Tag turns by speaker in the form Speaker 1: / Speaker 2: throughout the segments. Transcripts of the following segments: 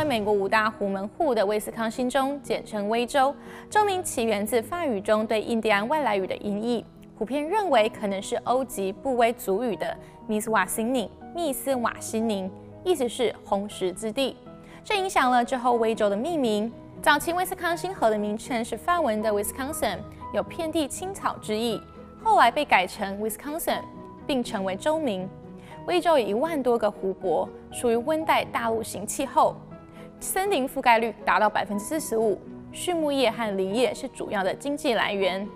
Speaker 1: 为美国五大湖门户的威斯康星州，简称威州，州名起源自法语中对印第安外来语的音译，普遍认为可能是欧籍布威族语的密斯瓦辛宁，密斯瓦辛宁，意思是红石之地，这影响了之后威州的命名。早期威斯康星河的名称是法文的 Wisconsin，有遍地青草之意，后来被改成 Wisconsin，并成为州名。威州有一万多个湖泊，属于温带大陆型气候，森林覆盖率达到百分之四十五，畜牧业和林业是主要的经济来源。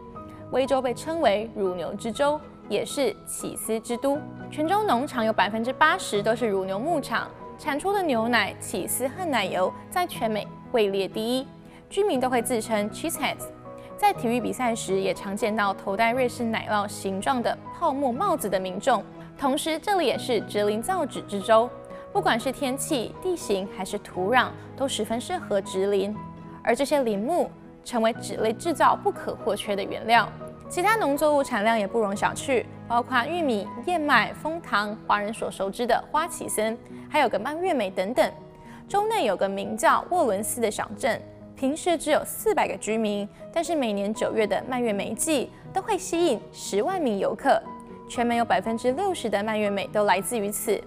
Speaker 1: 威州被称为乳牛之州，也是起司之都。全州农场有百分之八十都是乳牛牧场，产出的牛奶、起司和奶油在全美位列第一。居民都会自称 Cheeseheads，在体育比赛时也常见到头戴瑞士奶酪形状的泡沫帽子的民众。同时，这里也是植林造纸之州，不管是天气、地形还是土壤，都十分适合植林。而这些林木成为纸类制造不可或缺的原料。其他农作物产量也不容小觑，包括玉米、燕麦、枫糖、华人所熟知的花旗参，还有个蔓越莓等等。州内有个名叫沃伦斯的小镇，平时只有四百个居民，但是每年九月的蔓越莓季都会吸引十万名游客。全美有百分之六十的蔓越莓都来自于此。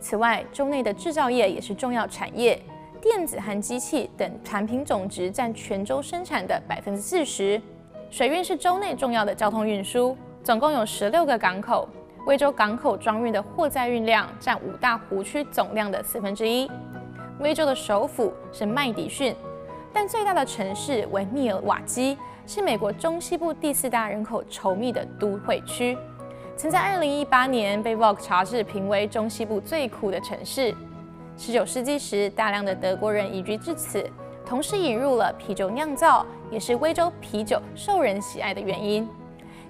Speaker 1: 此外，州内的制造业也是重要产业，电子和机器等产品总值占全州生产的百分之四十。水运是州内重要的交通运输，总共有十六个港口。威州港口装运的货载运量占五大湖区总量的四分之一。威州的首府是麦迪逊，但最大的城市为密尔瓦基，是美国中西部第四大人口稠密的都会区。曾在2018年被《Vogue》杂志评为中西部最苦的城市。19世纪时，大量的德国人移居至此，同时引入了啤酒酿造，也是威州啤酒受人喜爱的原因。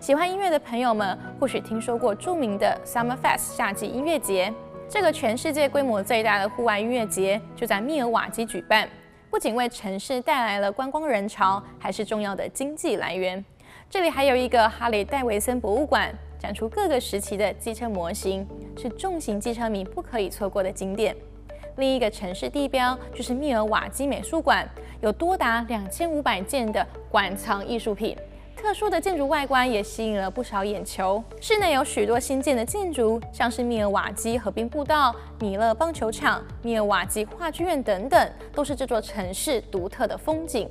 Speaker 1: 喜欢音乐的朋友们或许听说过著名的 Summerfest 夏季音乐节，这个全世界规模最大的户外音乐节就在密尔瓦基举办，不仅为城市带来了观光人潮，还是重要的经济来源。这里还有一个哈雷戴维森博物馆。展出各个时期的机车模型，是重型机车迷不可以错过的景点。另一个城市地标就是密尔瓦基美术馆，有多达两千五百件的馆藏艺术品。特殊的建筑外观也吸引了不少眼球。室内有许多新建的建筑，像是密尔瓦基河滨步道、米勒棒球场、密尔瓦基话剧院等等，都是这座城市独特的风景。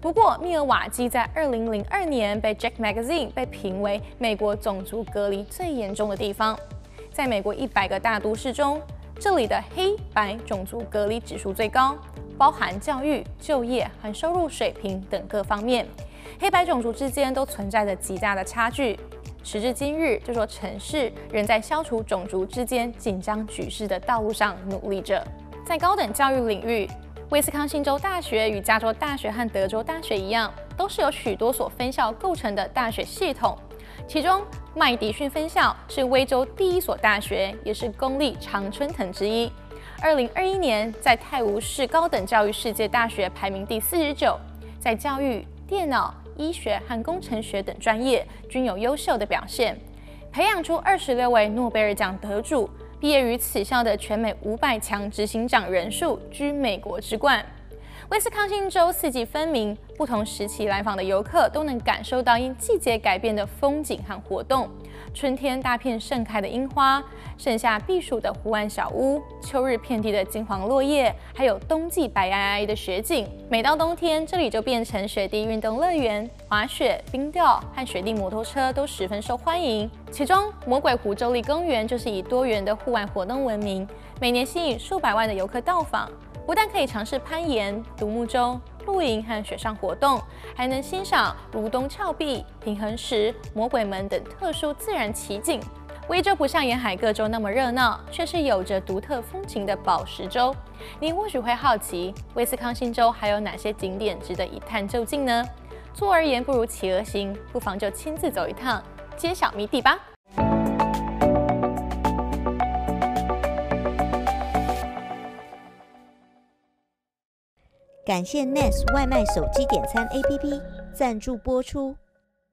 Speaker 1: 不过，密尔瓦基在二零零二年被《Jack Magazine》被评为美国种族隔离最严重的地方。在美国一百个大都市中，这里的黑白种族隔离指数最高，包含教育、就业和收入水平等各方面。黑白种族之间都存在着极大的差距。时至今日，这座城市仍在消除种族之间紧张局势的道路上努力着。在高等教育领域，威斯康星州大学与加州大学和德州大学一样，都是由许多所分校构成的大学系统。其中，麦迪逊分校是威州第一所大学，也是公立常春藤之一。二零二一年，在泰晤士高等教育世界大学排名第四十九，在教育、电脑、医学和工程学等专业均有优秀的表现，培养出二十六位诺贝尔奖得主。毕业于此校的全美五百强执行长人数居美国之冠。威斯康星州四季分明，不同时期来访的游客都能感受到因季节改变的风景和活动。春天大片盛开的樱花，盛夏避暑的湖岸小屋，秋日遍地的金黄落叶，还有冬季白皑皑的雪景。每到冬天，这里就变成雪地运动乐园，滑雪、冰钓和雪地摩托车都十分受欢迎。其中，魔鬼湖州立公园就是以多元的户外活动闻名，每年吸引数百万的游客到访。不但可以尝试攀岩、独木舟、露营和雪上活动，还能欣赏如东峭壁、平衡石、魔鬼门等特殊自然奇景。威州不像沿海各州那么热闹，却是有着独特风情的宝石州。您或许会好奇，威斯康星州还有哪些景点值得一探究竟呢？坐而言不如起而行，不妨就亲自走一趟，揭晓谜底吧。
Speaker 2: 感谢 Nest 外卖手机点餐 APP 赞助播出。